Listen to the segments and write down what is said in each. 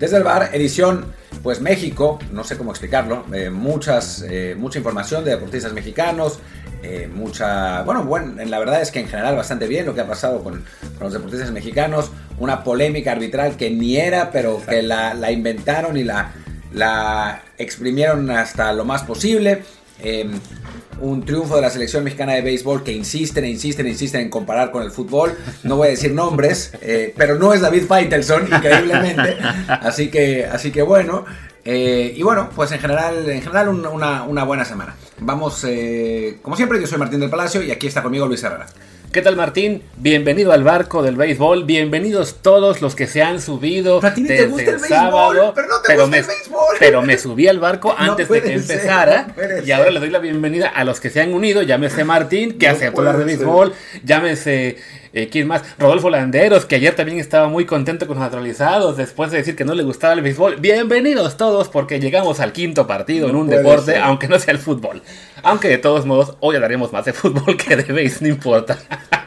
Desde el bar, edición, pues México, no sé cómo explicarlo, eh, muchas, eh, mucha información de deportistas mexicanos, eh, mucha, bueno, bueno, la verdad es que en general bastante bien lo que ha pasado con, los deportistas mexicanos, una polémica arbitral que ni era, pero que la, inventaron y la, la exprimieron hasta lo más posible. Un triunfo de la selección mexicana de béisbol que insisten e insisten e insisten en comparar con el fútbol. No voy a decir nombres, eh, pero no es David Feitelson, increíblemente. Así que, así que bueno. Eh, y bueno, pues en general, en general una, una buena semana. Vamos, eh, como siempre, yo soy Martín del Palacio y aquí está conmigo Luis Herrera. ¿Qué tal Martín? Bienvenido al barco del béisbol. Bienvenidos todos los que se han subido desde el, sábado. Pero, no te gusta me, el béisbol. pero me subí al barco antes de que empezara. y ahora le doy la bienvenida a los que se han unido. Llámese Martín, que hace hablar de béisbol. Llámese eh, ¿Quién más? Rodolfo Landeros, que ayer también estaba muy contento con los naturalizados después de decir que no le gustaba el béisbol. Bienvenidos todos porque llegamos al quinto partido en un deporte, aunque no sea el fútbol. Aunque de todos modos, hoy hablaremos más de fútbol que de béis, no importa.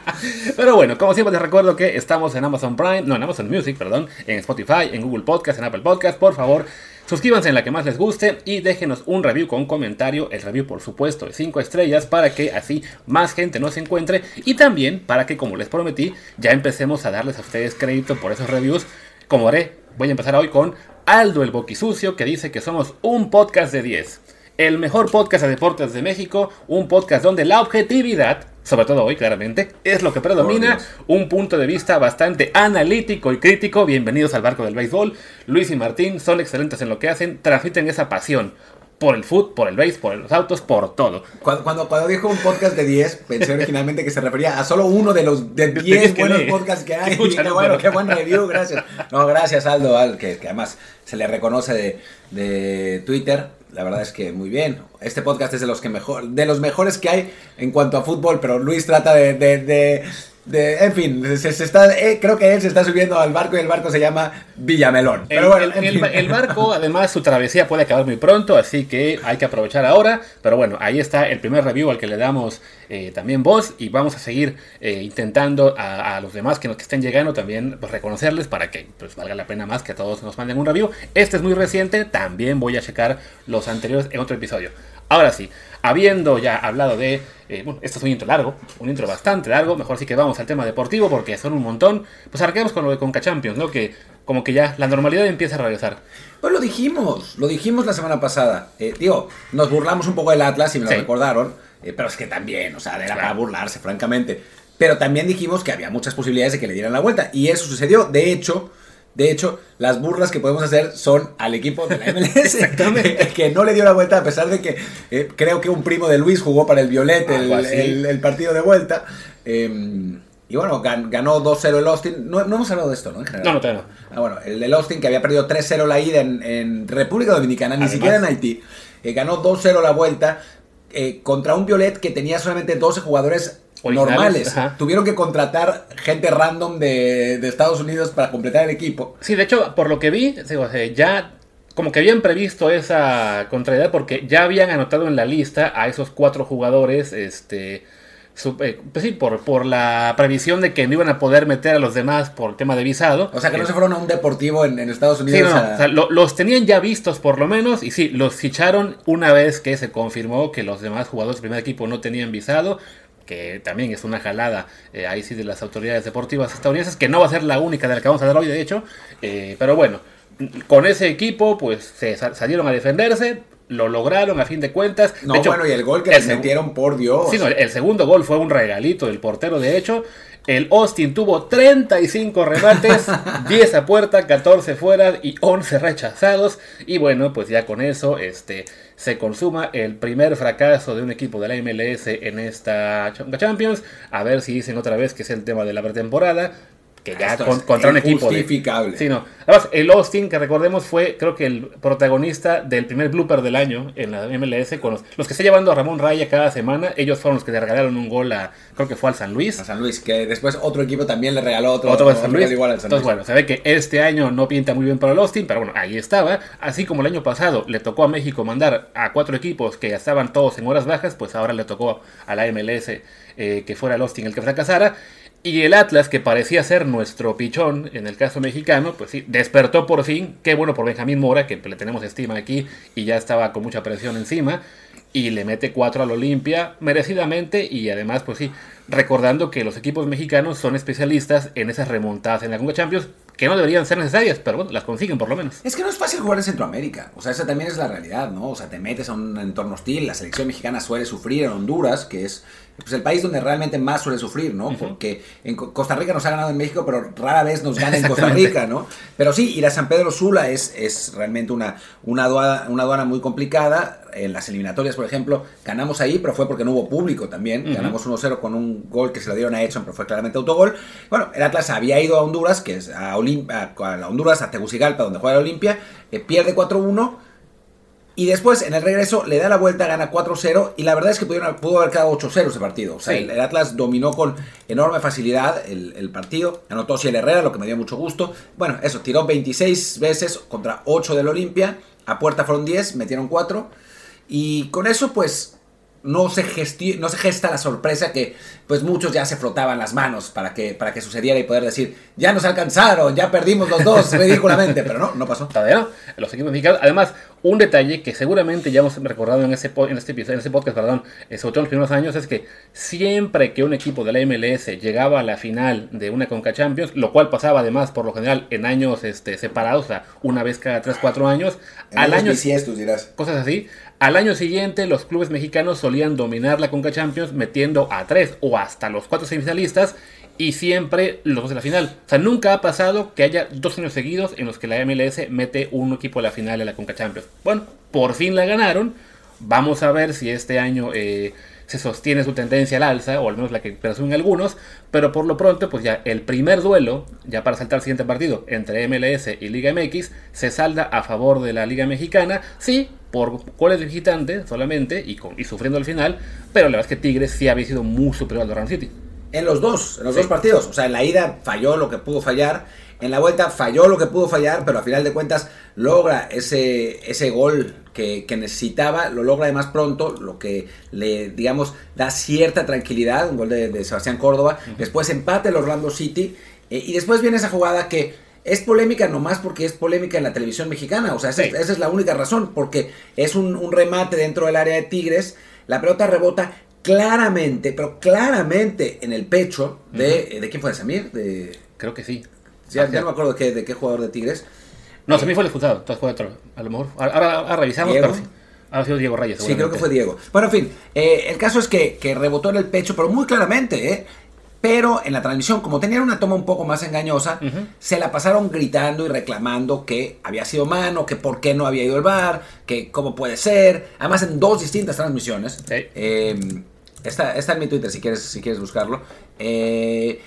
Pero bueno, como siempre les recuerdo que estamos en Amazon Prime, no, en Amazon Music, perdón, en Spotify, en Google Podcast, en Apple Podcast. Por favor, Suscríbanse en la que más les guste y déjenos un review con un comentario. El review, por supuesto, de 5 estrellas para que así más gente nos encuentre. Y también para que, como les prometí, ya empecemos a darles a ustedes crédito por esos reviews. Como haré, voy a empezar hoy con Aldo el Boquisucio, que dice que somos un podcast de 10. El mejor podcast de deportes de México, un podcast donde la objetividad sobre todo hoy claramente, es lo que predomina, un punto de vista bastante analítico y crítico. Bienvenidos al barco del béisbol. Luis y Martín son excelentes en lo que hacen, transmiten esa pasión por el fútbol, por el béis, por los autos, por todo. Cuando, cuando, dijo un podcast de 10, pensé originalmente que se refería a solo uno de los de 10 buenos podcasts que hay. qué bueno, qué buen review, gracias. No, gracias Aldo, Al, que, que además se le reconoce de, de Twitter la verdad es que muy bien. Este podcast es de los que mejor, de los mejores que hay en cuanto a fútbol, pero Luis trata de, de, de, en fin, se, está, eh, creo que él se está subiendo al barco y el barco se llama Villamelón. Pero bueno, el, barco, además, su travesía puede acabar muy pronto, así que hay que aprovechar ahora. Pero bueno, ahí está el primer review al que le damos eh, también voz y vamos a seguir eh, intentando a, los demás que, nos, que estén llegando también pues, reconocerles para que pues, valga la pena más que todos nos manden un review. Este es muy reciente, también voy a checar los anteriores en otro episodio. Ahora sí, habiendo ya hablado de, eh, bueno, esto es un intro largo, un intro bastante largo, mejor sí que vamos al tema deportivo porque son un montón, pues arranquemos con lo de Conca Champions, ¿no? Que como que ya la normalidad empieza a regresar. Pues lo dijimos, lo dijimos la semana pasada. Eh, digo, nos burlamos un poco del Atlas y me lo recordaron, eh, pero es que también, o sea, era para burlarse, francamente. Pero también dijimos que había muchas posibilidades de que le dieran la vuelta y eso sucedió. De hecho, de hecho, las burlas que podemos hacer son al equipo de la MLS, que no le dio la vuelta, a pesar de que eh, creo que un primo de Luis jugó para el Violet el, partido de vuelta. Em, y bueno, ganó 2-0 el Austin. No, hemos hablado de esto, ¿no? No, no tengo. Ah, bueno, el del Austin que había perdido 3-0 la ida en, República Dominicana, ni siquiera en Haití. Eh, ganó 2-0 la vuelta eh, contra un Violet que tenía solamente 12 jugadores normales. Tuvieron que contratar gente random de, Estados Unidos para completar el equipo. Sí, de hecho, por lo que vi, ya como que habían previsto esa contrariedad porque ya habían anotado en la lista a esos cuatro jugadores, este, eh, pues sí, por, por la previsión de que no iban a poder meter a los demás por tema de visado. O sea, que no se fueron a un deportivo en, Estados Unidos. Sí, no, los tenían ya vistos por lo menos y sí, los ficharon una vez que se confirmó que los demás jugadores del primer equipo no tenían visado que también es una jalada eh, ahí sí de las autoridades deportivas estadounidenses, que no va a ser la única de la que vamos a hablar hoy, de hecho, eh, pero bueno, con ese equipo pues se salieron a defenderse, lo lograron a fin de cuentas. No, bueno, y el gol que les metieron, por Dios. Sí, el segundo gol fue un regalito del portero, de hecho. El Austin tuvo 35 remates, 10 a puerta, 14 fuera y 11 rechazados. Y bueno, pues ya con eso este, se consuma el primer fracaso de un equipo de la MLS en esta Champions. A ver si dicen otra vez que es el tema de la pretemporada que ya contra un equipo. Justificable. Sí, no. Además, el Austin, que recordemos, fue creo que el protagonista del primer blooper del año en la MLS. Con los, que está llevando a Ramón Raya cada semana, ellos fueron los que le regalaron un gol a, creo que fue al San Luis. A San Luis, que después otro equipo también le regaló otro, otro, San Luis. Igual al San Entonces, bueno, se ve que este año no pinta muy bien para el Austin, pero bueno, ahí estaba. Así como el año pasado le tocó a México mandar a cuatro equipos que ya estaban todos en horas bajas, pues ahora le tocó a la MLS eh, que fuera el Austin el que fracasara. Y el Atlas, que parecía ser nuestro pichón en el caso mexicano, pues sí, despertó por fin. Qué bueno por Benjamín Mora, que le tenemos estima aquí y ya estaba con mucha presión encima. Y le mete cuatro al Olimpia merecidamente y además, pues sí, recordando que los equipos mexicanos son especialistas en esas remontadas en la Conga Champions, que no deberían ser necesarias, pero bueno, las consiguen por lo menos. Es que no es fácil jugar en Centroamérica, o sea, esa también es la realidad, ¿no? O sea, te metes a un entorno hostil, la selección mexicana suele sufrir en Honduras, que es pues, el país donde realmente más suele sufrir, ¿no? Porque en Costa Rica nos ha ganado en México, pero rara vez nos gana en Costa Rica, ¿no? Pero sí, ir a San Pedro Sula es, es realmente una, una, aduana, una aduana muy complicada. En las eliminatorias, por ejemplo, ganamos ahí, pero fue porque no hubo público también. Ganamos 1-0 con un gol que se le dieron a Edson, pero fue claramente autogol. Bueno, el Atlas había ido a Honduras, que es a, a, Honduras, a Tegucigalpa, donde juega la Olimpia, eh, pierde 4-1 y después, en el regreso, le da la vuelta, gana 4-0. Y la verdad es que pudo haber quedado 8-0 ese partido. O sea, el, Atlas dominó con enorme facilidad el, partido. Anotó Ciel Herrera, lo que me dio mucho gusto. Bueno, eso, tiró 26 veces contra 8 del Olimpia. A puerta fueron 10, metieron 4. Y con eso, pues, no se, no se gesta la sorpresa que pues muchos ya se frotaban las manos para que, para que sucediera y poder decir, ya nos alcanzaron, ya perdimos los dos ridículamente, pero no, no pasó. Todavía los equipos mexicanos, además, un detalle que seguramente ya hemos recordado en ese, en este, en ese podcast, perdón, eh, sobre todo en los primeros años, es que siempre que un equipo de la MLS llegaba a la final de una Conca Champions, lo cual pasaba además por lo general en años este, separados, o sea, una vez cada 3-4 años, al año... dirás. Cosas así. Al año siguiente, los clubes mexicanos solían dominar la Conca Champions metiendo a tres o hasta los cuatro semifinalistas y siempre los dos de la final. O sea, nunca ha pasado que haya dos años seguidos en los que la MLS mete un equipo a la final de la Conca Champions. Bueno, por fin la ganaron. Vamos a ver si este año eh, se sostiene su tendencia al alza, o al menos la que presumen algunos. Pero por lo pronto, pues ya el primer duelo, ya para saltar al siguiente partido, entre MLS y Liga MX, se salda a favor de la Liga Mexicana. Sí, por goles de visitante solamente y, con, sufriendo al final, pero la verdad es que Tigres sí había sido muy superior al Durham City. En los dos, en los dos partidos. O sea, en la ida falló lo que pudo fallar. En la vuelta falló lo que pudo fallar, pero a final de cuentas logra ese, ese gol que, necesitaba, lo logra además pronto, lo que le, digamos, da cierta tranquilidad, un gol de, Sebastián Córdoba. Después empate el Orlando City. Eh, y después viene esa jugada que es polémica nomás porque es polémica en la televisión mexicana. O sea, esa, es la única razón, porque es un, un remate dentro del área de Tigres. La pelota rebota claramente, pero claramente en el pecho de, ¿de quién fue? ¿De Samir? De... Creo que sí. Ya, no me acuerdo de qué, de qué jugador de Tigres. No, Samir fue el expulsado. A lo mejor. Ahora, revisamos, pero sí. Ha sido Diego Reyes. Sí, creo que fue Diego. Bueno, en fin, eh, el caso es que, que, rebotó en el pecho, pero muy claramente, ¿eh? Pero en la transmisión, como tenían una toma un poco más engañosa, se la pasaron gritando y reclamando que había sido mano, que por qué no había ido el bar, que cómo puede ser. Además, en dos distintas transmisiones. Eh, Está, está en mi Twitter si quieres, si quieres buscarlo. Eh,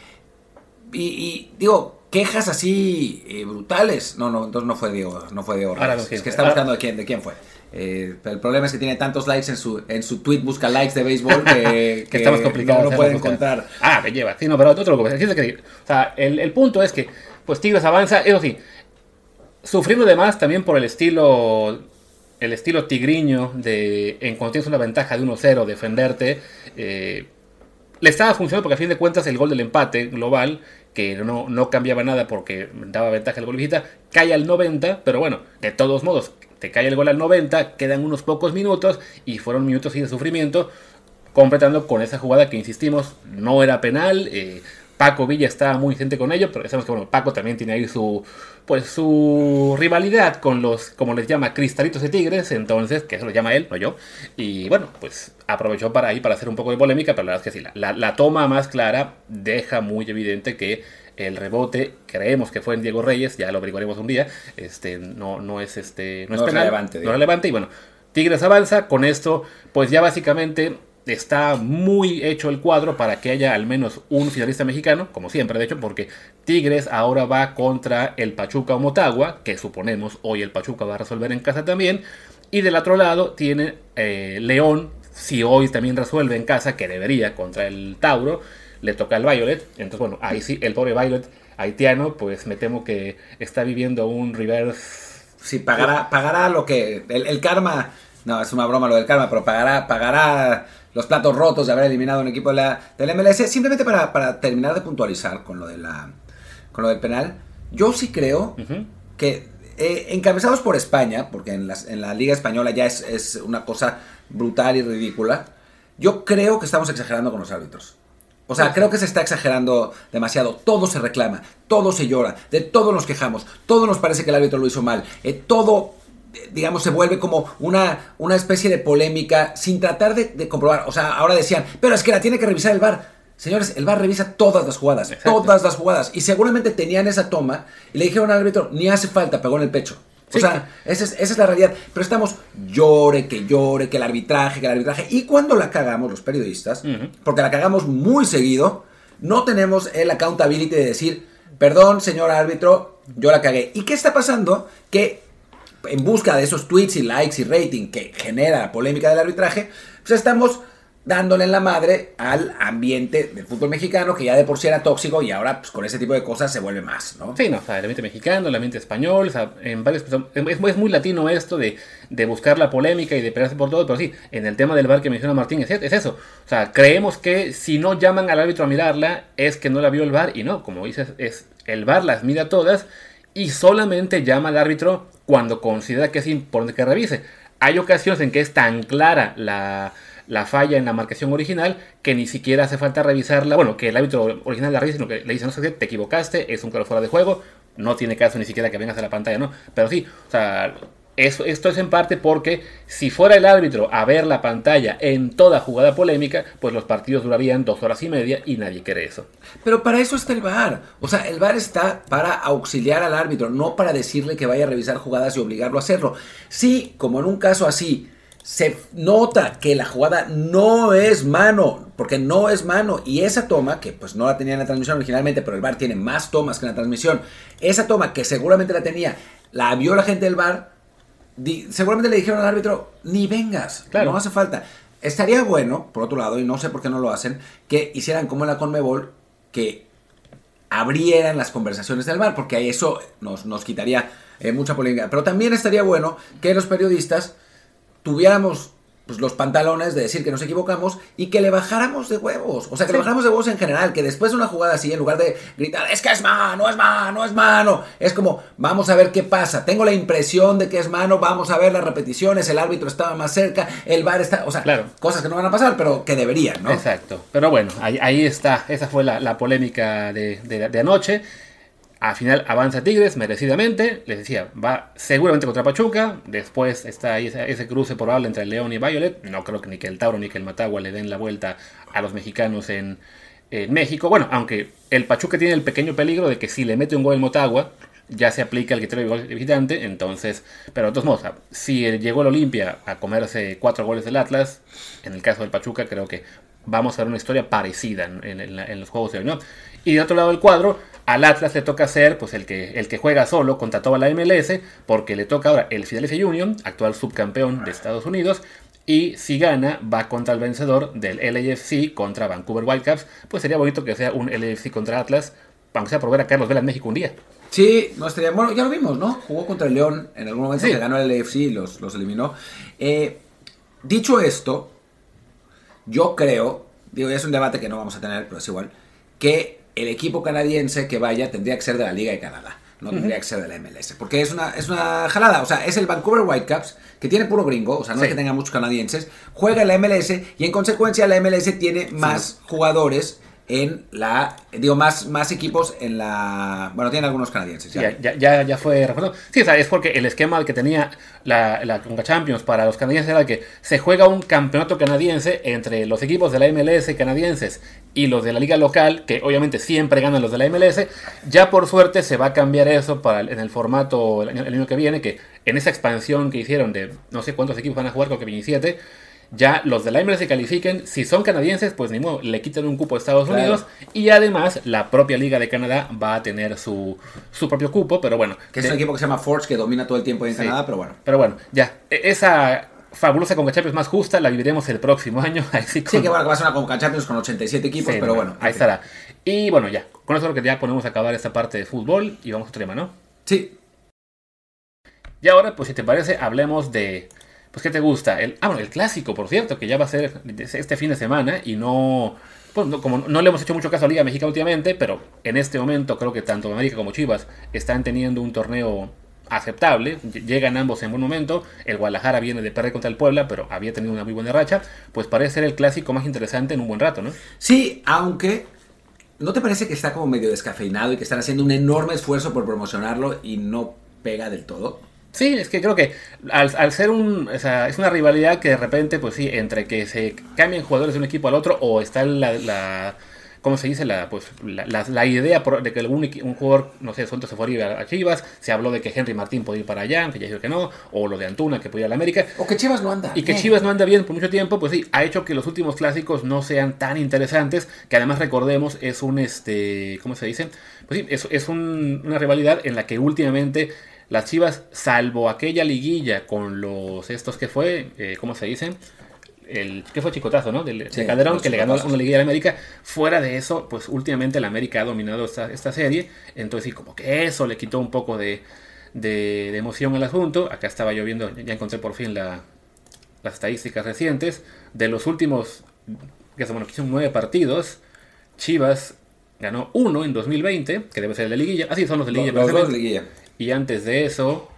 y, digo, quejas así eh, brutales. No, no, entonces no fue Diego, no fue Diego. es que está buscando de quién, de quién fue. Eh, el problema es que tiene tantos likes en su, en su tweet, busca likes de béisbol que, que, está más complicado. No lo puede encontrar. Ah, que lleva. Sí, no, pero otro lo que O sea, el, el punto es que, pues Tigres avanza, eso sí, sufriendo además también por el estilo el estilo tigriño de en cuando tienes una ventaja de 1-0 defenderte eh, le estaba funcionando porque a fin de cuentas el gol del empate global que no, no cambiaba nada porque daba ventaja el gol visita cae al 90 pero bueno de todos modos te cae el gol al 90 quedan unos pocos minutos y fueron minutos sin sufrimiento completando con esa jugada que insistimos no era penal eh, Paco Villa estaba muy gente con ello, pero sabemos que bueno, Paco también tiene ahí su pues su rivalidad con los, como les llama, cristalitos de tigres, entonces, que eso lo llama él, no yo. Y bueno, pues aprovechó para ahí para hacer un poco de polémica, pero la verdad es que sí, la, toma más clara deja muy evidente que el rebote, creemos que fue en Diego Reyes, ya lo averiguaremos un día, este, no, no es este, no, es, relevante, no es relevante, y bueno, Tigres avanza, con esto, pues ya básicamente está muy hecho el cuadro para que haya al menos un finalista mexicano, como siempre de hecho, porque Tigres ahora va contra el Pachuca o Motagua, que suponemos hoy el Pachuca va a resolver en casa también, y del otro lado tiene eh, León, si hoy también resuelve en casa, que debería contra el Tauro, le toca al Violet, entonces bueno, ahí sí, el pobre Violet haitiano, pues me temo que está viviendo un reverse. Sí, pagará, pagará lo que, el karma No, es una broma lo del karma, pero pagará, pagará los platos rotos de haber eliminado un equipo de la, del MLS. Simplemente para, para, terminar de puntualizar con lo, de la, con lo del penal, yo sí creo que eh, encabezados por España, porque en, en la Liga Española ya es, es, una cosa brutal y ridícula, yo creo que estamos exagerando con los árbitros. O sea, creo que se está exagerando demasiado. Todo se reclama, todo se llora, de todo nos quejamos, todo nos parece que el árbitro lo hizo mal, eh, todo, digamos, se vuelve como una, una especie de polémica sin tratar de, de, comprobar. O sea, ahora decían, pero es que la tiene que revisar el VAR. Señores, el VAR revisa todas las jugadas, Exacto. todas las jugadas. Y seguramente tenían esa toma y le dijeron al árbitro, ni hace falta, pegó en el pecho. O sea, esa es, esa es, la realidad. Pero estamos llore, que llore, que el arbitraje, que el arbitraje. Y cuando la cagamos los periodistas, uh -huh. porque la cagamos muy seguido, no tenemos el accountability de decir, perdón, señor árbitro, yo la cagué. ¿Y qué está pasando? Que en busca de esos tweets y likes y rating que genera la polémica del arbitraje, pues estamos dándole en la madre al ambiente del fútbol mexicano, que ya de por sí era tóxico y ahora pues, con ese tipo de cosas se vuelve más, ¿no? Sí, no, o sea, el ambiente mexicano, el ambiente español, o sea, en varios, es, es, muy latino esto de, de, buscar la polémica y de pelearse por todo, pero sí, en el tema del bar que menciona Martín es, es, eso, o sea, creemos que si no llaman al árbitro a mirarla es que no la vio el bar y no, como dices, es el bar las mira todas y solamente llama al árbitro cuando considera que es importante que revise. Hay ocasiones en que es tan clara la la falla en la marcación original que ni siquiera hace falta revisarla. Bueno, que el árbitro original la revise, sino que le dice, no sé, te equivocaste, es un claro fuera de juego, no tiene caso ni siquiera que vengas a la pantalla, ¿no? Pero sí, o sea, esto es en parte porque si fuera el árbitro a ver la pantalla en toda jugada polémica, pues los partidos durarían dos horas y media y nadie quiere eso. Pero para eso está el VAR. O sea, el VAR está para auxiliar al árbitro, no para decirle que vaya a revisar jugadas y obligarlo a hacerlo. Sí, como en un caso así, se nota que la jugada no es mano, porque no es mano. Y esa toma, que pues no la tenía en la transmisión originalmente, pero el VAR tiene más tomas que en la transmisión. Esa toma, que seguramente la tenía, la vio la gente del VAR, di, seguramente le dijeron al árbitro, ni vengas, claro. no hace falta. Estaría bueno, por otro lado, y no sé por qué no lo hacen, que hicieran como en la Conmebol, que abrieran las conversaciones del VAR, porque eso nos, nos quitaría eh, mucha polémica. Pero también estaría bueno que los periodistas tuviéramos pues, los pantalones de decir que nos equivocamos y que le bajáramos de huevos. O sea, que sí. le bajáramos de huevos en general. Que después de una jugada así, en lugar de gritar, es que es mano, es mano, es mano, es como, vamos a ver qué pasa. Tengo la impresión de que es mano, vamos a ver las repeticiones, el árbitro estaba más cerca, el bar está. O sea, claro. cosas que no van a pasar, pero que deberían, ¿no? Exacto. Pero bueno, ahí, ahí está. Esa fue la, la polémica de, de, de anoche. Al final avanza Tigres merecidamente, les decía, va seguramente contra Pachuca, después está ahí ese, cruce probable entre León y Violet, no creo que ni que el Tauro ni que el Matagua le den la vuelta a los mexicanos en, en México, bueno, aunque el Pachuca tiene el pequeño peligro de que si le mete un gol el Motagua, ya se aplica el criterio de visitante, entonces, pero de todos modos, si llegó el Olimpia a comerse cuatro goles del Atlas, en el caso del Pachuca creo que vamos a ver una historia parecida en, los juegos de hoy. Y de otro lado del cuadro, al Atlas le toca ser pues, el, que, el que juega solo contra toda la MLS, porque le toca ahora el Philadelphia Union, actual subcampeón de Estados Unidos, y si gana, va contra el vencedor del LAFC contra Vancouver Whitecaps. Pues sería bonito que sea un LAFC contra Atlas, aunque sea por ver a Carlos Vela en México un día. Sí, no estaría. Bueno, ya lo vimos, ¿no? Jugó contra el León en algún momento, sí. ganó el LAFC y los, los eliminó. Eh, dicho esto, yo creo, digo, ya es un debate que no vamos a tener, pero es igual, que el equipo canadiense que vaya tendría que ser de la Liga de Canadá. No tendría uh -huh. que ser de la MLS. Porque es una, es una jalada. O sea, es el Vancouver Whitecaps, que tiene puro gringo. O sea, no sí. es que tenga muchos canadienses. Juega en la MLS y en consecuencia la MLS tiene más sí. jugadores en la digo más más equipos en la bueno tienen algunos canadienses ya. Ya, ya, ya fue reforzado. Sí o sea es porque el esquema que tenía la, la Conca Champions para los canadienses era que se juega un campeonato canadiense entre los equipos de la MLS canadienses y los de la liga local que obviamente siempre ganan los de la MLS ya por suerte se va a cambiar eso para en el formato el año, el año que viene que en esa expansión que hicieron de no sé cuántos equipos van a jugar creo que 27 ya los de MLS se califiquen. Si son canadienses, pues ni modo, le quitan un cupo a Estados claro. Unidos. Y además, la propia Liga de Canadá va a tener su, su propio cupo, pero bueno. Que es de... un equipo que se llama Forge, que domina todo el tiempo en sí, Canadá, pero bueno. Pero bueno, ya. E, esa fabulosa Conca Champions más justa la viviremos el próximo año. Así con... Sí, que bueno, que va a ser una Conca Champions con 87 equipos, sí, pero bueno. Ahí estará. Y bueno, ya. Con eso lo que ya podemos acabar esta parte de fútbol y vamos a otro tema, ¿no? Sí. Y ahora, pues si te parece, hablemos de pues, ¿qué te gusta? El, ah, bueno, el clásico, por cierto, que ya va a ser este fin de semana y no, pues, como no le hemos hecho mucho caso a Liga Mexicana últimamente, pero en este momento creo que tanto América como Chivas están teniendo un torneo aceptable, llegan ambos en buen momento, el Guadalajara viene de perder contra el Puebla, pero había tenido una muy buena racha, pues parece ser el clásico más interesante en un buen rato, ¿no? Sí, aunque ¿no te parece que está como medio descafeinado y que están haciendo un enorme esfuerzo por promocionarlo y no pega del todo? Sí, es que creo que al, ser un. O sea, es una rivalidad que de repente, pues sí, entre que se cambien jugadores de un equipo al otro o está la ¿cómo se dice? La, pues, la, idea de que algún, un jugador, no sé, suelto se fuera a Chivas, se habló de que Henry Martín podía ir para allá, que ya dijo que no, o lo de Antuna, que podía ir a la América. O que Chivas no anda. Y que Chivas no anda bien por mucho tiempo, pues sí, ha hecho que los últimos clásicos no sean tan interesantes, que además recordemos es un, este, ¿cómo se dice? Pues sí, es, es una rivalidad en la que últimamente las Chivas, salvo aquella liguilla con los estos que fue, eh, ¿cómo se dice? el que fue chicotazo, ¿no? Del, de Calderón, que le ganó una liguilla a América. Fuera de eso, pues últimamente la América ha dominado esta, serie. Entonces, sí, como que eso le quitó un poco de, de, emoción al asunto. Acá estaba yo viendo, ya encontré por fin la, las estadísticas recientes. De los últimos, que son, bueno, son nueve partidos, Chivas ganó uno en 2020, que debe ser el de liguilla. Así son los de liguilla. Y antes de eso,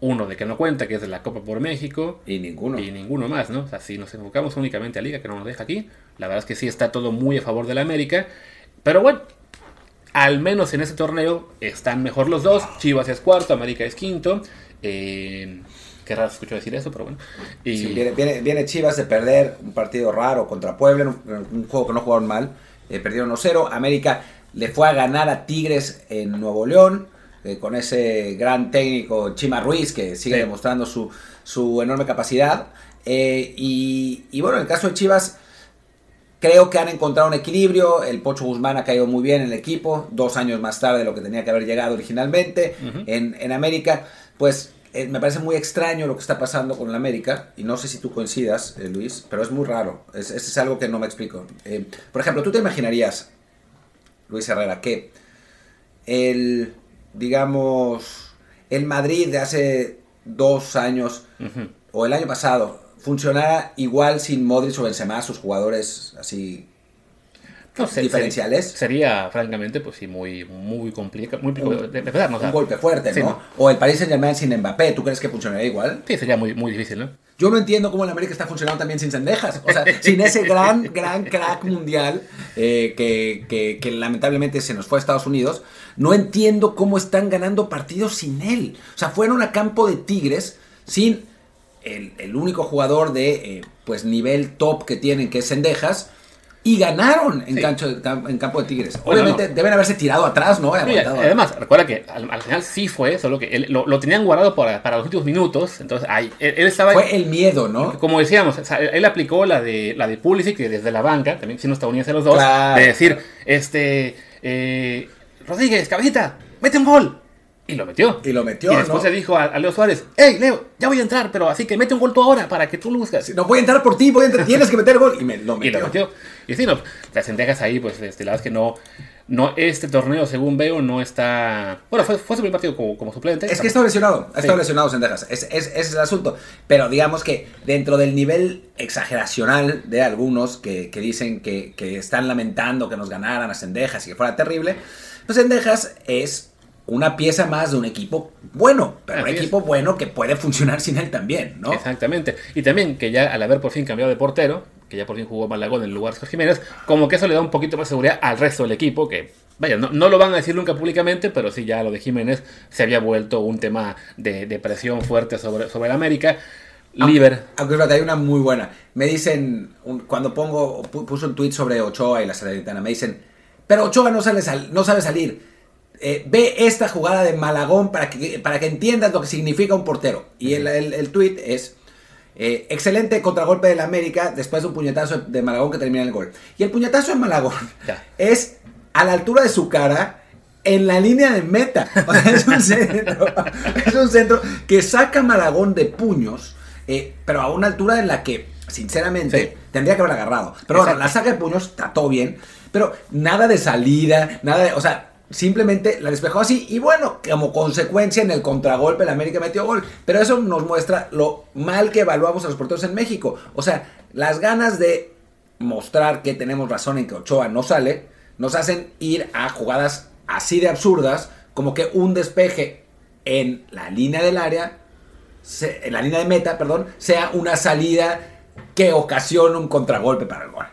uno de que no cuenta, que es de la Copa por México. Y ninguno. Y ninguno más, ¿no? O sea, si nos enfocamos únicamente a Liga, que no nos deja aquí, la verdad es que sí está todo muy a favor de la América. Pero bueno, al menos en ese torneo están mejor los dos. Chivas es cuarto, América es quinto. Eh, qué raro escucho decir eso, pero bueno. Y... viene, Chivas de perder un partido raro contra Puebla, un, juego que no jugaron mal. Eh, perdieron 1-0. América le fue a ganar a Tigres en Nuevo León. Eh, con ese gran técnico Chima Ruiz que sigue demostrando su, su, enorme capacidad. Eh, y, bueno, en el caso de Chivas, creo que han encontrado un equilibrio. El Pocho Guzmán ha caído muy bien en el equipo, dos años más tarde de lo que tenía que haber llegado originalmente. en, América, pues eh, me parece muy extraño lo que está pasando con el América, y no sé si tú coincidas, Luis, pero es muy raro. Es, es algo que no me explico. por ejemplo, ¿tú te imaginarías, Luis Herrera, que el digamos, el Madrid de hace dos años o el año pasado funcionara igual sin Modric o Benzema, sus jugadores así diferenciales. Sería, francamente, pues sí, muy, muy complicado. Muy, un, de, un golpe fuerte, ¿no? O el Paris Saint Germain sin Mbappé, ¿tú crees que funcionaría igual? Sí, sería muy, muy difícil, ¿no? Yo no entiendo cómo el América está funcionando también sin Sendejas. O sea, sin ese gran, gran crack mundial eh, que, que, lamentablemente se nos fue a Estados Unidos. No entiendo cómo están ganando partidos sin él. O sea, fueron a campo de Tigres sin el, el único jugador de eh, pues nivel top que tienen, que es Sendejas y ganaron en, en campo de Tigres. Obviamente deben haberse tirado atrás, ¿no? además, recuerda que al, final sí fue, solo que lo, tenían guardado para, los últimos minutos. Entonces, ahí, él, estaba. Fue el miedo, ¿no? Como decíamos, él aplicó la de la de Pulisic, que desde la banca, también siendo estadounidense los dos, de decir, este. Eh, Rodríguez, cabecita, mete un gol. Y lo metió. Y lo metió. Y después se dijo a, Leo Suárez: Hey, Leo, ya voy a entrar, pero así que mete un gol tú ahora para que tú lo busques. no voy a entrar por ti, voy a entrar, tienes que meter el gol. Y me, lo metió. Y lo metió. Y sí, no, las sentejas ahí, pues este, la verdad es que no. No, este torneo, según veo, no está. Bueno, fue, fue su primer partido como, como suplente. Es que está lesionado, ha estado lesionado Sendejas. Es, es, ese es el asunto. Pero digamos que dentro del nivel exageracional de algunos que, que dicen que, que, están lamentando que nos ganaran a Sendejas y que fuera terrible, pues Sendejas es una pieza más de un equipo bueno, pero un equipo bueno que puede funcionar sin él también, ¿no? Exactamente. Y también que ya al haber por fin cambiado de portero, que ya por fin jugó Malagón en lugar de Jorge Jiménez, como que eso le da un poquito más seguridad al resto del equipo, que vaya, no, no, lo van a decir nunca públicamente, pero sí ya lo de Jiménez se había vuelto un tema de, presión fuerte sobre, sobre el América. Liber. Aunque, hay una muy buena. Me dicen, cuando pongo, puso un tweet sobre Ochoa y la Salernitana, me dicen, pero Ochoa no, sale no sabe salir eh, ve esta jugada de Malagón para que, para que entiendas lo que significa un portero. Y el, el, tweet es, eh, excelente contragolpe del América después de un puñetazo de Malagón que termina el gol. Y el puñetazo de Malagón es a la altura de su cara en la línea de meta. es, un centro, es un centro que saca Malagón de puños, eh, pero a una altura en la que, sinceramente, tendría que haber agarrado. Pero bueno, la saca de puños, trató bien, pero nada de salida, nada de... O sea, simplemente la despejó así. Y bueno, como consecuencia en el contragolpe el América metió gol. Pero eso nos muestra lo mal que evaluamos a los porteros en México. O sea, las ganas de mostrar que tenemos razón en que Ochoa no sale, nos hacen ir a jugadas así de absurdas, como que un despeje en la línea del área, en la línea de meta, perdón, sea una salida que ocasiona un contragolpe para el gol.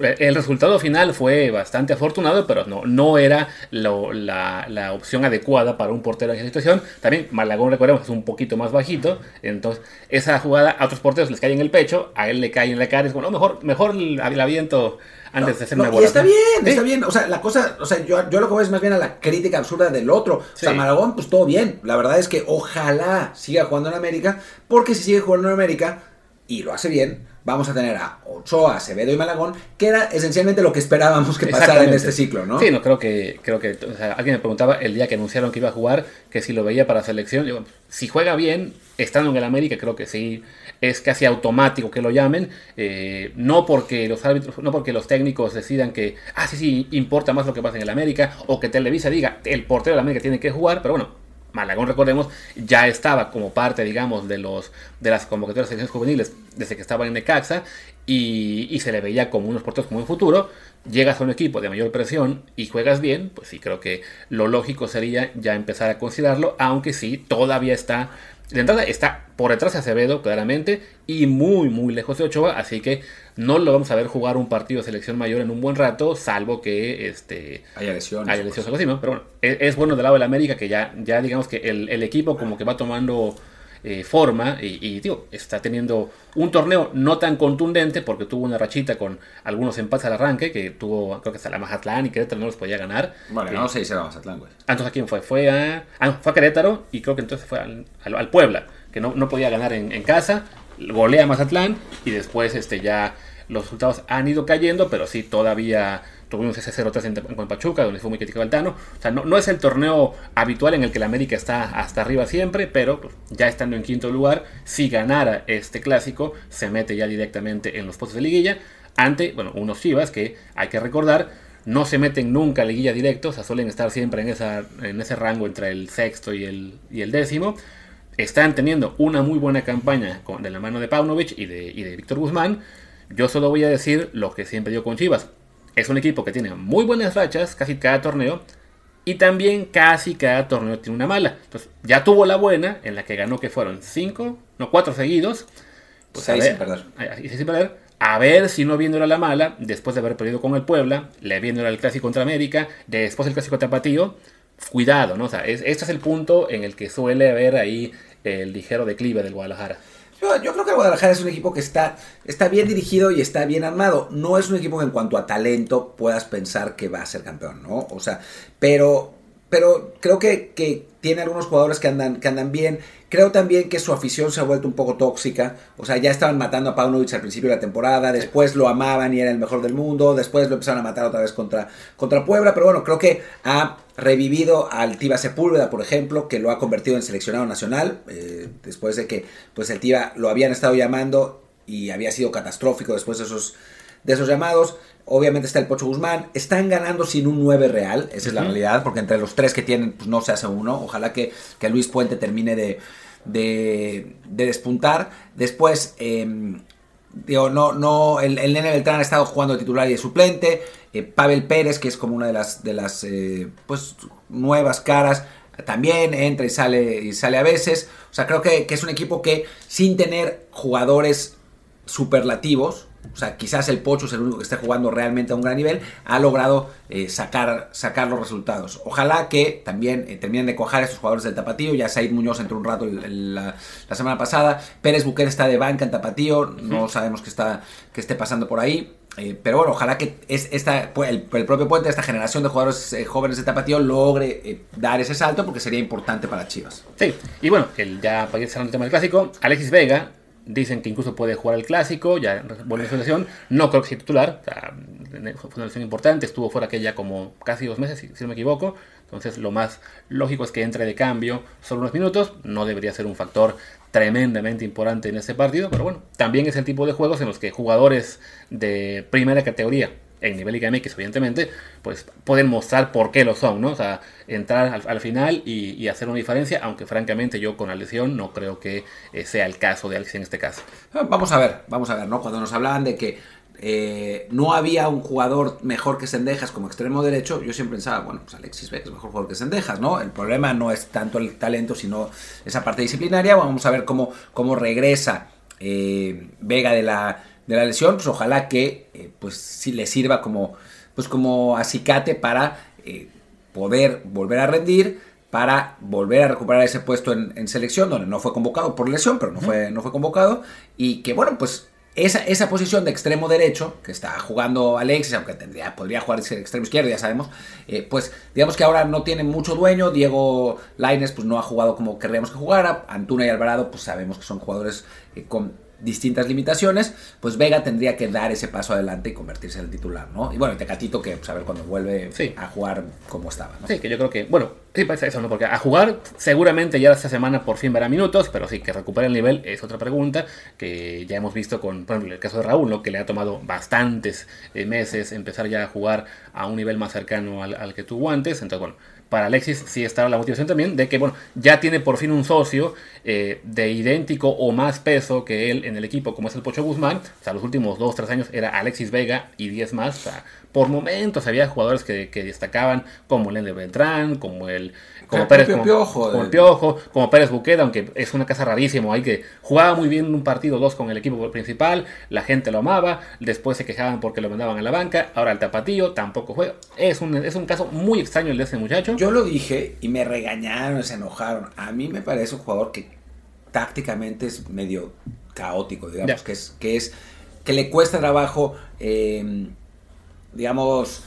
el resultado final fue bastante afortunado, pero no, no era la, opción adecuada para un portero en esa situación. También Malagón, recordemos, es un poquito más bajito, entonces esa jugada a otros porteros les cae en el pecho, a él le cae en la cara, es bueno, mejor, mejor el, aviento antes de hacer una bola. Y está bien, está bien. O sea, la cosa, o sea, yo, yo lo que voy es más bien a la crítica absurda del otro. O sea, Malagón, pues todo bien. La verdad es que ojalá siga jugando en América, porque si sigue jugando en América y lo hace bien, vamos a tener a Ochoa, Acevedo y Malagón, que era esencialmente lo que esperábamos que pasara en este ciclo, ¿no? Sí, no, creo que, creo que alguien me preguntaba el día que anunciaron que iba a jugar, que si lo veía para selección, digo, si juega bien, estando en el América, creo que sí, es casi automático que lo llamen, eh, no porque los árbitros, no porque los técnicos decidan que, ah, sí, sí, importa más lo que pasa en el América, o que Televisa diga, el portero del América tiene que jugar, pero bueno, Malagón, recordemos, ya estaba como parte, digamos, de los de las convocatorias de selecciones juveniles desde que estaba en Necaxa y, se le veía como unos porteros como en futuro. Llegas a un equipo de mayor presión y juegas bien, pues sí creo que lo lógico sería ya empezar a considerarlo, aunque sí, todavía está de entrada está por detrás de Acevedo, claramente, y muy, muy lejos de Ochoa, así que no lo vamos a ver jugar un partido de selección mayor en un buen rato, salvo que este, haya lesiones. Haya lesiones, pues. Pero bueno, es, bueno del lado de la América que ya, ya digamos que el, el equipo como que va tomando eh, forma y, digo, está teniendo un torneo no tan contundente porque tuvo una rachita con algunos empates al arranque que tuvo, creo que hasta la Mazatlán y Querétaro no los podía ganar. Vale, no sé si era Mazatlán, güey. Ah, entonces, ¿a quién fue? Fue a, ah, fue a Querétaro y creo que entonces fue al, al, Puebla, que no, no podía ganar en, en, casa, golea a Mazatlán y después este, ya los resultados han ido cayendo, pero sí todavía tuvimos ese 0-3 en, Pachuca, donde fue muy criticado el. O sea, no, no, es el torneo habitual en el que la América está hasta arriba siempre, pero ya estando en quinto lugar, si ganara este clásico, se mete ya directamente en los puestos de liguilla, ante, bueno, unos Chivas que hay que recordar, no se meten nunca a liguilla directo, o sea, suelen estar siempre en, esa, en ese rango entre el sexto y el, y el décimo. Están teniendo una muy buena campaña con, de la mano de Paunovic y de, y de Víctor Guzmán. Yo solo voy a decir lo que siempre digo con Chivas es un equipo que tiene muy buenas rachas casi cada torneo y también casi cada torneo tiene una mala. Entonces, ya tuvo la buena en la que ganó que fueron cinco, no cuatro seguidos. Pues seis sin perder. sin perder. A ver si no viéndola la mala, después de haber perdido con el Puebla, le viéndola el clásico contra América, después el clásico tapatío, cuidado, ¿no? O sea, este es el punto en el que suele haber ahí el ligero declive del Guadalajara. Yo, creo que Guadalajara es un equipo que está, está bien dirigido y está bien armado. No es un equipo que en cuanto a talento puedas pensar que va a ser campeón, ¿no? O sea, pero, pero creo que, que tiene algunos jugadores que andan, que andan bien. Creo también que su afición se ha vuelto un poco tóxica. O sea, ya estaban matando a Paunovic al principio de la temporada, después lo amaban y era el mejor del mundo, después lo empezaron a matar otra vez contra, contra Puebla, pero bueno, creo que ha revivido al Tiva Sepúlveda, por ejemplo, que lo ha convertido en seleccionado nacional, eh, después de que pues el Tiva lo habían estado llamando y había sido catastrófico después de esos, de esos llamados. Obviamente está el Pocho Guzmán. Están ganando sin un 9 real, esa es la realidad, porque entre los tres que tienen pues no se hace uno. Ojalá que, que Luis Puente termine de, de, despuntar. Después, em, digo, no, no, el, el, Nene Beltrán ha estado jugando de titular y de suplente. Eh, Pavel Pérez, que es como una de las, de las eh, pues, nuevas caras, también entra y sale, y sale a veces. O sea, creo que, que es un equipo que sin tener jugadores superlativos, o sea, quizás el Pocho es el único que esté jugando realmente a un gran nivel, ha logrado eh, sacar, sacar los resultados. Ojalá que también eh, terminen de cojar a estos jugadores del Tapatío. Ya Said Muñoz entró un rato la, semana pasada. Pérez Buquer está de banca en Tapatío. No sabemos qué, está, que esté pasando por ahí. Eh, pero bueno, ojalá que es esta, el, propio puente de esta generación de jugadores jóvenes de Tapatío logre dar ese salto porque sería importante para Chivas. Sí, y bueno, el, ya para ir cerrando el tema del clásico, Alexis Vega Dicen que incluso puede jugar el clásico, ya buena selección. No creo que sea titular, fue una lesión importante, estuvo fuera aquella como casi dos meses, si, no me equivoco. Entonces lo más lógico es que entre de cambio solo unos minutos, no debería ser un factor tremendamente importante en este partido, pero bueno, también es el tipo de juegos en los que jugadores de primera categoría en nivel Liga MX, evidentemente, pues pueden mostrar por qué lo son, ¿no? O sea, entrar al, final y, hacer una diferencia, aunque francamente yo con la lesión no creo que eh, sea el caso de Alexis en este caso. Ah, vamos a ver, vamos a ver, ¿no? Cuando nos hablaban de que eh, no había un jugador mejor que Sendejas como extremo derecho, yo siempre pensaba, bueno, pues Alexis Beck es mejor jugador que Sendejas, ¿no? El problema no es tanto el talento, sino esa parte disciplinaria. Vamos a ver cómo, cómo regresa eh, Vega de la, de la lesión, pues ojalá que eh, pues sí le sirva como, pues como acicate para poder volver a rendir para volver a recuperar ese puesto en, selección, donde no fue convocado por lesión, pero no fue, no fue convocado, y que bueno, pues esa, esa, posición de extremo derecho, que está jugando Alexis, aunque tendría, podría jugar de extremo izquierdo, ya sabemos, eh, pues digamos que ahora no tiene mucho dueño. Diego Laines pues no ha jugado como querríamos que jugara. Antuna y Alvarado pues sabemos que son jugadores eh, con distintas limitaciones, pues Vega tendría que dar ese paso adelante y convertirse en el titular, ¿no? Y bueno, Tecatito que, pues a ver cuando vuelve a jugar como estaba, ¿no? Sí, que yo creo que, bueno, sí pasa eso, ¿no? Porque a jugar seguramente ya esta semana por fin verá minutos, pero sí, que recupere el nivel es otra pregunta que ya hemos visto con, por ejemplo, el caso de Raúl, ¿no? Que le ha tomado bastantes eh, meses empezar ya a jugar a un nivel más cercano al, al que tuvo antes, entonces, bueno, para Alexis sí estaba la motivación también de que, bueno, ya tiene por fin un socio eh, de idéntico o más peso que él en el equipo, como es el Pocho Guzmán. O sea, los últimos 2-3 años era Alexis Vega y 10 más. O sea, por momentos había jugadores que, destacaban, como el de Beltrán, como el como Pérez, como, como, el Piojo, como Pérez Buqueda, aunque es una casa rarísimo, hay que jugaba muy bien un partido dos con el equipo principal, la gente lo amaba, después se quejaban porque lo mandaban a la banca, ahora el tapatío tampoco juega. Es un, es un caso muy extraño el de ese muchacho. Yo lo dije y me regañaron, se enojaron. A mí me parece un jugador que tácticamente es medio caótico, digamos, que es, que es que le cuesta trabajo, eh, digamos,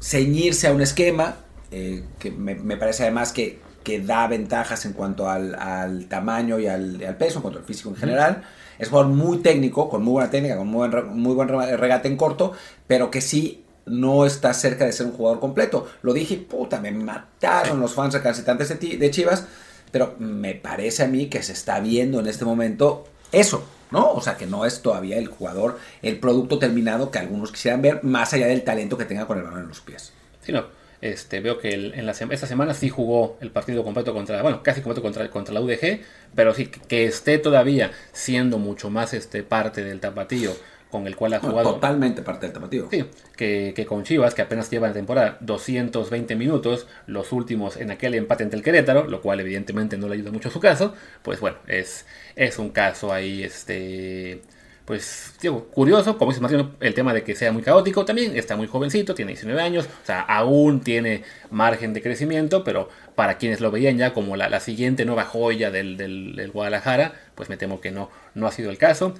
ceñirse a un esquema, eh, que me, parece además que, que, da ventajas en cuanto al, tamaño y al, peso, en cuanto al físico en general. Es un jugador muy técnico, con muy buena técnica, con muy buen, muy buen regate en corto, pero que sí no está cerca de ser un jugador completo. Lo dije, puta, me mataron los fans recalcitrantes de, de Chivas, pero me parece a mí que se está viendo en este momento eso, ¿no? O sea, que no es todavía el jugador, el producto terminado que algunos quisieran ver, más allá del talento que tenga con el balón en los pies. Sí, no. Este, veo que en la, esta semana sí jugó el partido completo contra, bueno, casi completo contra, contra la UDG, pero sí que esté todavía siendo mucho más este, parte del tapatío con el cual ha jugado. totalmente parte del tapatío. Sí, que, que, con Chivas, que apenas lleva en temporada 220 minutos, los últimos en aquel empate entre el Querétaro, lo cual evidentemente no le ayuda mucho a su caso, pues bueno, es, es un caso ahí, este pues, digo, curioso, como dice Martín, el tema de que sea muy caótico también, está muy jovencito, tiene 19 años, o sea, aún tiene margen de crecimiento, pero para quienes lo veían ya como la, siguiente nueva joya del, del, Guadalajara, pues me temo que no, no ha sido el caso.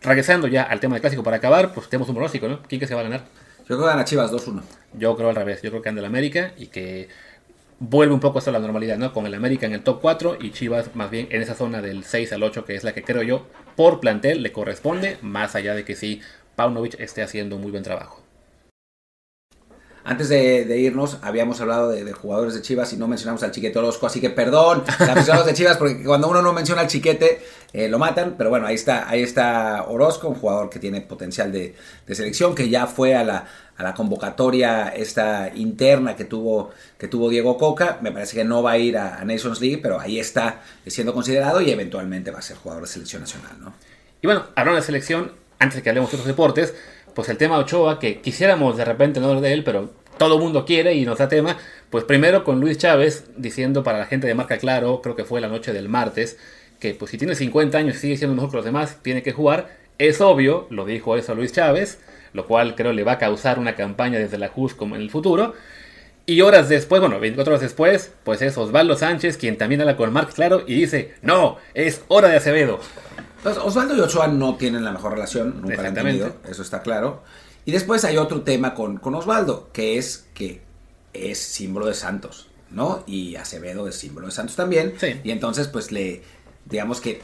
Regresando ya al tema del clásico para acabar, pues tenemos un pronóstico, ¿no? ¿Quién que se va a ganar? Yo creo que gana Chivas 2-1. Yo creo al revés, yo creo que anda el América y que vuelve un poco a la normalidad, ¿no? Con el América en el top 4 y Chivas más bien en esa zona del 6 al 8, que es la que creo yo por plantel le corresponde, más allá de que sí, Paunovic esté haciendo muy buen trabajo. Antes de, irnos, habíamos hablado de, jugadores de Chivas y no mencionamos al Chiquete Orozco, así que perdón, mencionamos de Chivas, porque cuando uno no menciona al Chiquete, eh, lo matan, pero bueno, ahí está, ahí está Orozco, un jugador que tiene potencial de, selección, que ya fue a la, a la, convocatoria esta interna que tuvo, que tuvo Diego Coca, me parece que no va a ir a, Nations League, pero ahí está siendo considerado y eventualmente va a ser jugador de selección nacional, ¿no? Y bueno, hablando de selección, antes de que hablemos de otros deportes, pues el tema Ochoa, que quisiéramos de repente no hablar de él, pero todo el mundo quiere y nos da tema, pues primero con Luis Chávez diciendo para la gente de marca claro, creo que fue la noche del martes, que pues si tiene 50 años y sigue siendo mejor que los demás, tiene que jugar. Es obvio, lo dijo eso Luis Chávez, lo cual creo le va a causar una campaña desde la JUS como en el futuro. Y horas después, bueno, 24 horas después, pues es Osvaldo Sánchez quien también habla con Marc Claro y dice, no, es hora de Acevedo. Entonces, Osvaldo y Ochoa no tienen la mejor relación, nunca han tenido, eso está claro. Y después hay otro tema con, con Osvaldo, que es que es símbolo de Santos, ¿no? Y Acevedo es símbolo de Santos también. Y entonces, pues le, digamos que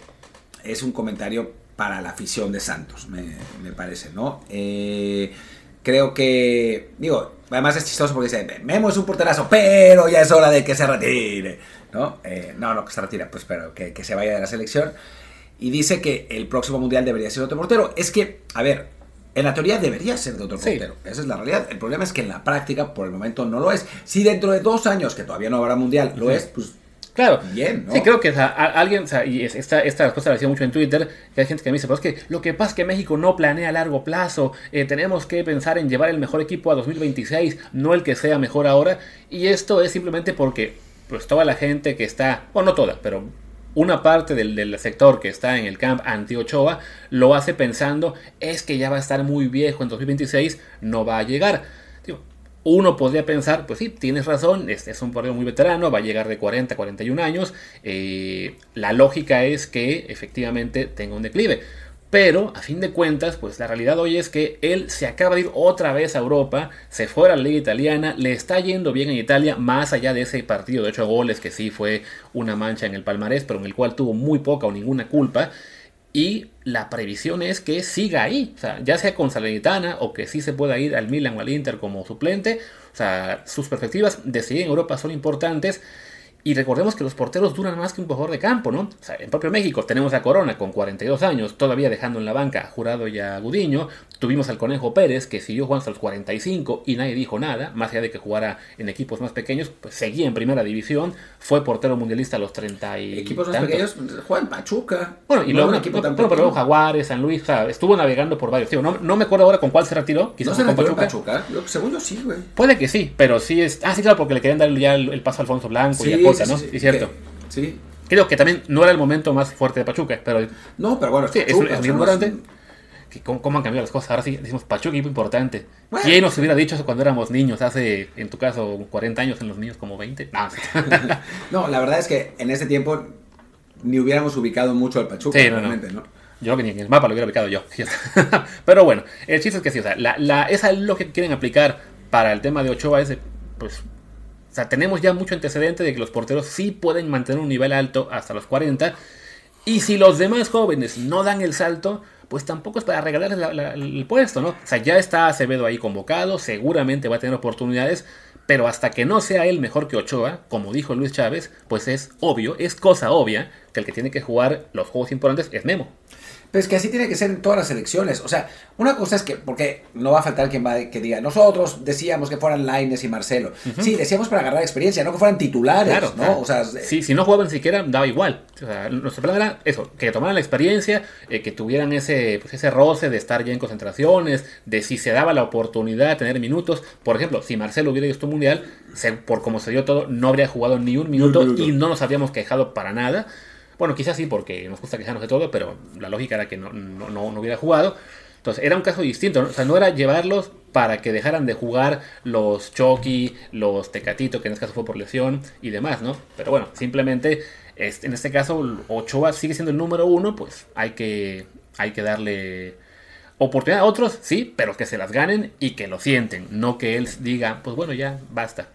es un comentario para la afición de Santos, me, parece, ¿no? Eh, creo que, digo, además es chistoso porque dice, Memo es un porterazo, pero ya es hora de que se retire, ¿no? Eh, no, no, que se retire, pues, pero que, que se vaya de la selección y dice que el próximo mundial debería ser otro portero. Es que, a ver, En la teoría debería ser de otro portero. Esa es la realidad. El problema es que en la práctica, por el momento, no lo es. Si dentro de dos años, que todavía no habrá mundial, lo es, pues Claro. Bien, ¿no? Sí, creo que alguien, o sea, y esta, esta respuesta la decía mucho en Twitter, que hay gente que me dice, pues es que lo que pasa es que México no planea a largo plazo, eh, tenemos que pensar en llevar el mejor equipo a 2026, no el que sea mejor ahora, y esto es simplemente porque, pues toda la gente que está, o no toda, pero una parte del, del, sector que está en el camp anti-Ochoa lo hace pensando, es que ya va a estar muy viejo en 2026, no va a llegar uno podría pensar, pues sí, tienes razón, este es un portero muy veterano, va a llegar de 40 a 41 años, eh, la lógica es que efectivamente tenga un declive. Pero, a fin de cuentas, pues la realidad hoy es que él se acaba de ir otra vez a Europa, se fue a la liga italiana, le está yendo bien en Italia, más allá de ese partido de 8 goles que sí fue una mancha en el palmarés, pero en el cual tuvo muy poca o ninguna culpa. Y la previsión es que siga ahí, o sea, ya sea con Salernitana o que sí se pueda ir al Milan o al Inter como suplente. O sea, sus perspectivas de seguir en Europa son importantes. Y recordemos que los porteros duran más que un jugador de campo, ¿no? O sea, en propio México tenemos a Corona con 42 años, todavía dejando en la banca a Jurado y a Gudiño. Tuvimos al Conejo Pérez, que siguió jugando hasta los 45 y nadie dijo nada, más allá de que jugara en equipos más pequeños, pues seguía en primera división, fue portero mundialista a los 30 y Equipos más pequeños, juega Pachuca. Bueno, y luego, un equipo tan pero luego Jaguares, San Luis, o sea, estuvo navegando por varios. Tío, no, no, me acuerdo ahora con cuál se retiró. Quizás ¿No se con Pachuca. Pachuca? Según yo sí, güey. Puede que sí, pero sí es... Ah, sí, claro, porque le querían dar ya el, paso a Alfonso Blanco y a Cosa, ¿no? Sí, es cierto. Sí. Creo que también no era el momento más fuerte de Pachuca, pero. No, pero bueno, sí, es, muy importante. ¿cómo, han cambiado las cosas? Ahora sí decimos Pachuca, equipo importante. ¿Quién nos hubiera dicho eso cuando éramos niños? Hace, en tu caso, 40 años, en los niños como 20. No, no la verdad es que en ese tiempo ni hubiéramos ubicado mucho al Pachuca, sí, realmente, ¿no? Yo que ni en el mapa lo hubiera ubicado yo. Pero bueno, el chiste es que sí, o sea, la, la, esa es lo que quieren aplicar para el tema de Ochoa, es pues o sea, tenemos ya mucho antecedente de que los porteros sí pueden mantener un nivel alto hasta los 40. Y si los demás jóvenes no dan el salto, pues tampoco es para regalarles el puesto, ¿no? O sea, ya está Acevedo ahí convocado, seguramente va a tener oportunidades, pero hasta que no sea él mejor que Ochoa, como dijo Luis Chávez, pues es obvio, es cosa obvia, que el que tiene que jugar los juegos importantes es Memo. Pero es que así tiene que ser en todas las elecciones. O sea, una cosa es que, porque no va a faltar quien va que diga, nosotros decíamos que fueran Laines y Marcelo. Sí, decíamos para agarrar experiencia, no que fueran titulares, ¿no? O sea, sí, si no jugaban siquiera, daba igual. O sea, nuestro plan era eso, que tomaran la experiencia, eh, que tuvieran ese, pues, ese roce de estar ya en concentraciones, de si se daba la oportunidad de tener minutos. Por ejemplo, si Marcelo hubiera ido a mundial, por como se dio todo, no habría jugado ni un minuto y no nos habríamos quejado para nada. Bueno, quizás sí, porque nos gusta quejarnos de todo, pero la lógica era que no, no, hubiera jugado. Entonces, era un caso distinto, ¿no? O sea, no era llevarlos para que dejaran de jugar los Chucky, los Tecatito, que en este caso fue por lesión y demás, ¿no? Pero bueno, simplemente, en este caso, Ochoa sigue siendo el número uno, pues hay que, hay que darle oportunidad a otros, sí, pero que se las ganen y que lo sienten, no que él diga, pues bueno, ya basta.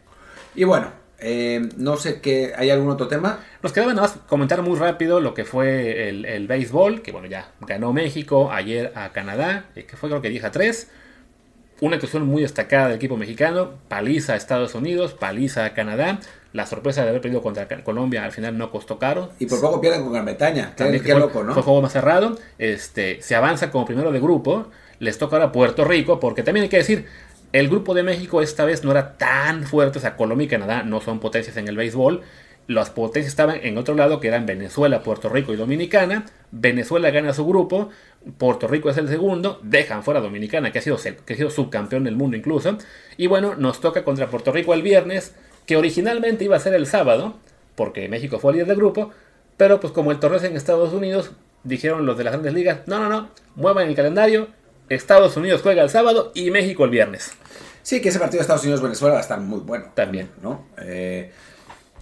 Y bueno, eh, no sé qué, ¿hay algún otro tema? Nos quedaba nada más comentar muy rápido lo que fue el, béisbol, que bueno, ya ganó México ayer a Canadá, eh, que fue creo que 10 a 3. Una actuación muy destacada del equipo mexicano, paliza a Estados Unidos, paliza a Canadá. La sorpresa de haber perdido contra Colombia al final no costó caro. Y por poco pierden con Gran Bretaña. También qué loco, ¿no? Fue juego más cerrado. Este, se avanza como primero de grupo. Les toca ahora Puerto Rico, porque también hay que decir, el grupo de México esta vez no era tan fuerte, o sea, Colombia y Canadá no son potencias en el béisbol. Las potencias estaban en otro lado, que eran Venezuela, Puerto Rico y Dominicana. Venezuela gana su grupo, Puerto Rico es el segundo, dejan fuera Dominicana, que ha, sido, que ha sido subcampeón del mundo incluso. Y bueno, nos toca contra Puerto Rico el viernes, que originalmente iba a ser el sábado, porque México fue líder del grupo, pero pues como el torneo es en Estados Unidos, dijeron los de las grandes ligas, no, no, no, muevan el calendario, Estados Unidos juega el sábado y México el viernes. Sí, que ese partido de Estados Unidos-Venezuela va a estar muy bueno. También. ¿no? Eh,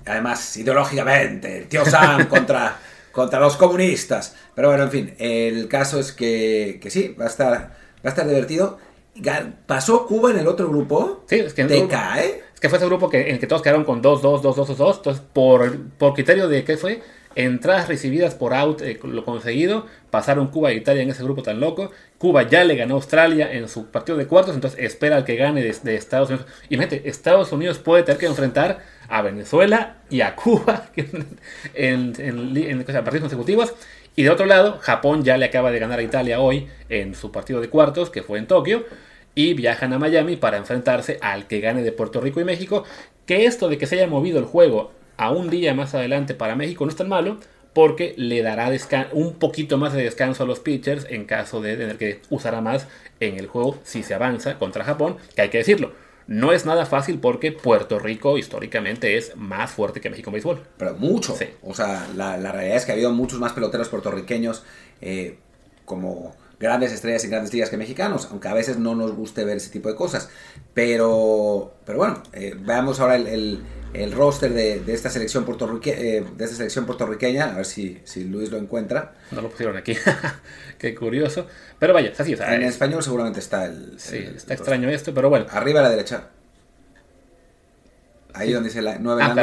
además, ideológicamente, el tío Sam contra, contra los comunistas. Pero bueno, en fin, el caso es que, que sí, va a estar, va a estar divertido. ¿Pasó Cuba en el otro grupo? Sí, es que ¿Te cae? Es que fue ese grupo que, en el que todos quedaron con 2, 2, 2, 2, 2. Entonces, por, por criterio de qué fue, entradas recibidas por out, eh, lo conseguido, pasaron Cuba e Italia en ese grupo tan loco. Cuba ya le ganó a Australia en su partido de cuartos, entonces espera al que gane de, Estados Unidos. Y mete, Estados Unidos puede tener que enfrentar a Venezuela y a Cuba en, en, partidos consecutivos. Y de otro lado, Japón ya le acaba de ganar a Italia hoy en su partido de cuartos, que fue en Tokio, y viajan a Miami para enfrentarse al que gane de Puerto Rico y México. Que esto de que se haya movido el juego a un día más adelante para México no es tan malo, porque le dará un poquito más de descanso a los pitchers en caso de tener que usar más en el juego si se avanza contra Japón, que hay que decirlo. No es nada fácil porque Puerto Rico históricamente es más fuerte que México en béisbol. Pero mucho. O sea, la, realidad es que ha habido muchos más peloteros puertorriqueños eh, como grandes estrellas y grandes ligas que mexicanos, aunque a veces no nos guste ver ese tipo de cosas. Pero, pero bueno, eh, veamos ahora el el roster de, esta selección eh, de esta selección puertorriqueña, a ver si, si Luis lo encuentra. No lo pusieron aquí, qué curioso. Pero vaya, así. O en español seguramente está el. Sí, está extraño esto, pero bueno. Arriba a la derecha. Ahí donde dice la, nueve ah,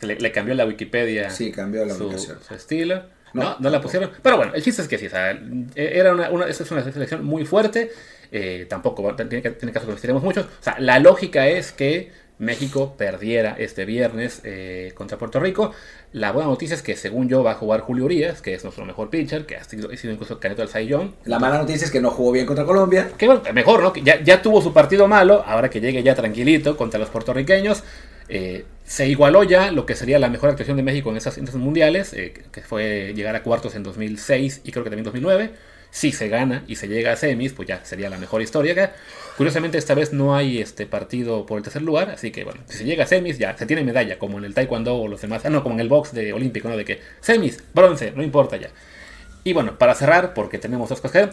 le, cambió la Wikipedia. Sí, cambió la su, su estilo. No, no, la pusieron. Pero bueno, el chiste es que sí, o sea, era una, una, esta es una selección muy fuerte. Eh, tampoco tiene, tiene caso que nos tiremos mucho. O sea, la lógica es que México perdiera este viernes eh, contra Puerto Rico. La buena noticia es que según yo va a jugar Julio Urias, que es nuestro mejor pitcher, que ha sido, incluso caneto del Saiyón. La mala noticia es que no jugó bien contra Colombia. Que bueno, mejor, ¿no? ya, ya tuvo su partido malo, ahora que llegue ya tranquilito contra los puertorriqueños. Eh, se igualó ya lo que sería la mejor actuación de México en esas, mundiales, eh, que fue llegar a cuartos en 2006 y creo que también 2009 si se gana y se llega a semis, pues ya sería la mejor historia. Curiosamente esta vez no hay este partido por el tercer lugar, así que bueno, si se llega a semis ya se tiene medalla, como en el taekwondo o los demás, ah no, como en el box de olímpico, ¿no? De que semis, bronce, no importa ya. Y bueno, para cerrar, porque tenemos dos cosas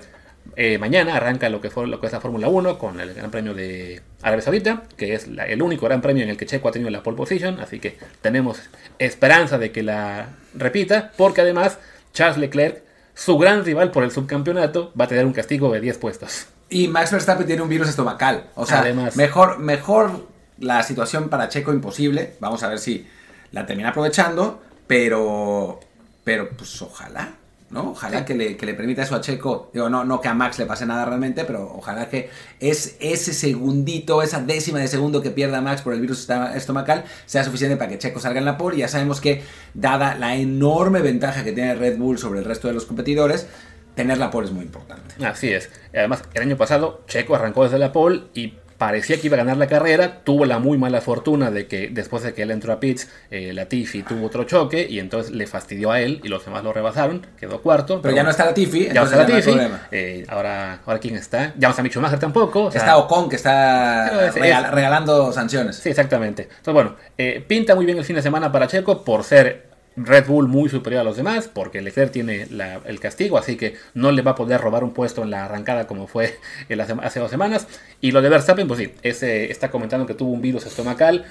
eh, mañana arranca lo que, fue, lo que es la Fórmula 1 con el Gran Premio de Arabia Saudita, que es el único Gran Premio en el que Checo ha tenido la pole position, así que tenemos esperanza de que la repita, porque además Charles Leclerc su gran rival por el subcampeonato va a tener un castigo de 10 puestos. Y Max Verstappen tiene un virus estomacal. O sea, mejor, mejor la situación para Checo imposible. Vamos a ver si la termina aprovechando. Pero, pero pues ojalá. ¿no? Ojalá que, le, que le permita eso a Checo. Digo, no, no que a Max le pase nada realmente, pero ojalá que es ese segundito, esa décima de segundo que pierda Max por el virus estomacal sea suficiente para que Checo salga en la pole. Y ya sabemos que, dada la enorme ventaja que tiene Red Bull sobre el resto de los competidores, tener la pole es muy importante. Así es. Además, el año pasado Checo arrancó desde la pole y parecía que iba a ganar la carrera, tuvo la muy mala fortuna de que después de que él entró a pits, eh, Latifi tuvo otro choque y entonces le fastidió a él y los demás lo rebasaron, quedó cuarto. Pero, ya no está Latifi, ya no está Latifi. Eh, ahora, ahora quién está, ya no está Micho Schumacher tampoco. está Ocon que está regalando sanciones. Sí, exactamente. Entonces bueno, eh, pinta muy bien el fin de semana para Checo por ser Red Bull muy superior a los demás, porque Leclerc tiene el castigo, así que no le va a poder robar un puesto en la arrancada como fue hace dos semanas. Y lo de Verstappen, pues sí, ese está comentando que tuvo un virus estomacal.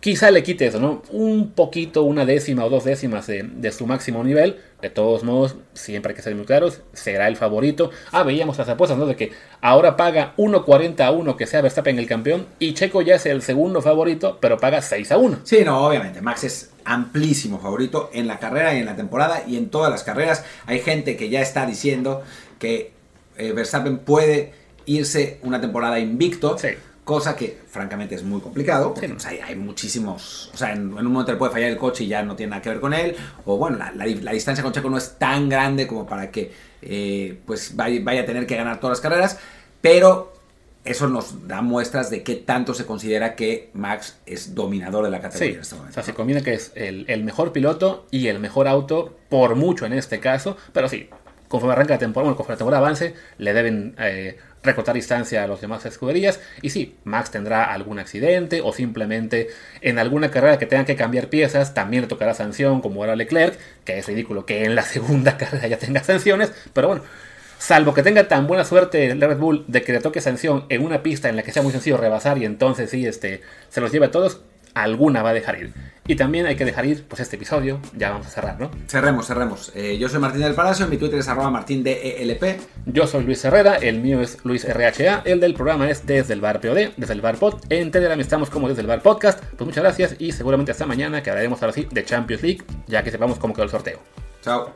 Quizá le quite eso, ¿no? Un poquito, una décima o dos décimas de, su máximo nivel. De todos modos, siempre hay que ser muy claros, será el favorito. Ah, veíamos las apuestas, ¿no? De que ahora paga 1.40 a 1 que sea Verstappen el campeón y Checo ya es el segundo favorito, pero paga 6 a 1. Sí, no, obviamente. Max es amplísimo favorito en la carrera y en la temporada y en todas las carreras. Hay gente que ya está diciendo que eh, Verstappen puede irse una temporada invicto. Cosa que francamente es muy complicado. hay, muchísimos. O sea, en, un momento le puede fallar el coche y ya no tiene nada que ver con él. O bueno, la, distancia con Checo no es tan grande como para que eh, pues vaya, vaya, a tener que ganar todas las carreras. Pero eso nos da muestras de qué tanto se considera que Max es dominador de la categoría en este momento. O sea, se combina que es el, mejor piloto y el mejor auto, por mucho en este caso, pero sí, conforme arranca la temporada, bueno, conforme la temporada avance, le deben eh, recortar distancia a los demás escuderías. Y sí, Max tendrá algún accidente o simplemente en alguna carrera que tenga que cambiar piezas, también le tocará sanción, como era Leclerc, que es ridículo que en la segunda carrera ya tenga sanciones, pero bueno Salvo que tenga tan buena suerte el Red Bull de que le toque sanción en una pista en la que sea muy sencillo rebasar y entonces sí este, se los lleve a todos, alguna va a dejar ir. Y también hay que dejar ir pues este episodio, ya vamos a cerrar, ¿no? Cerremos, cerremos. Eh, yo soy Martín del Palacio, mi Twitter es arroba martindelp. Yo soy Luis Herrera, el mío es Luis RHA, el del programa es Desde el Bar POD, Desde el Bar Pod. En Telegram estamos como Desde el Bar Podcast. Pues muchas gracias y seguramente hasta mañana que hablaremos ahora sí de Champions League, ya que sepamos cómo quedó el sorteo. Chao.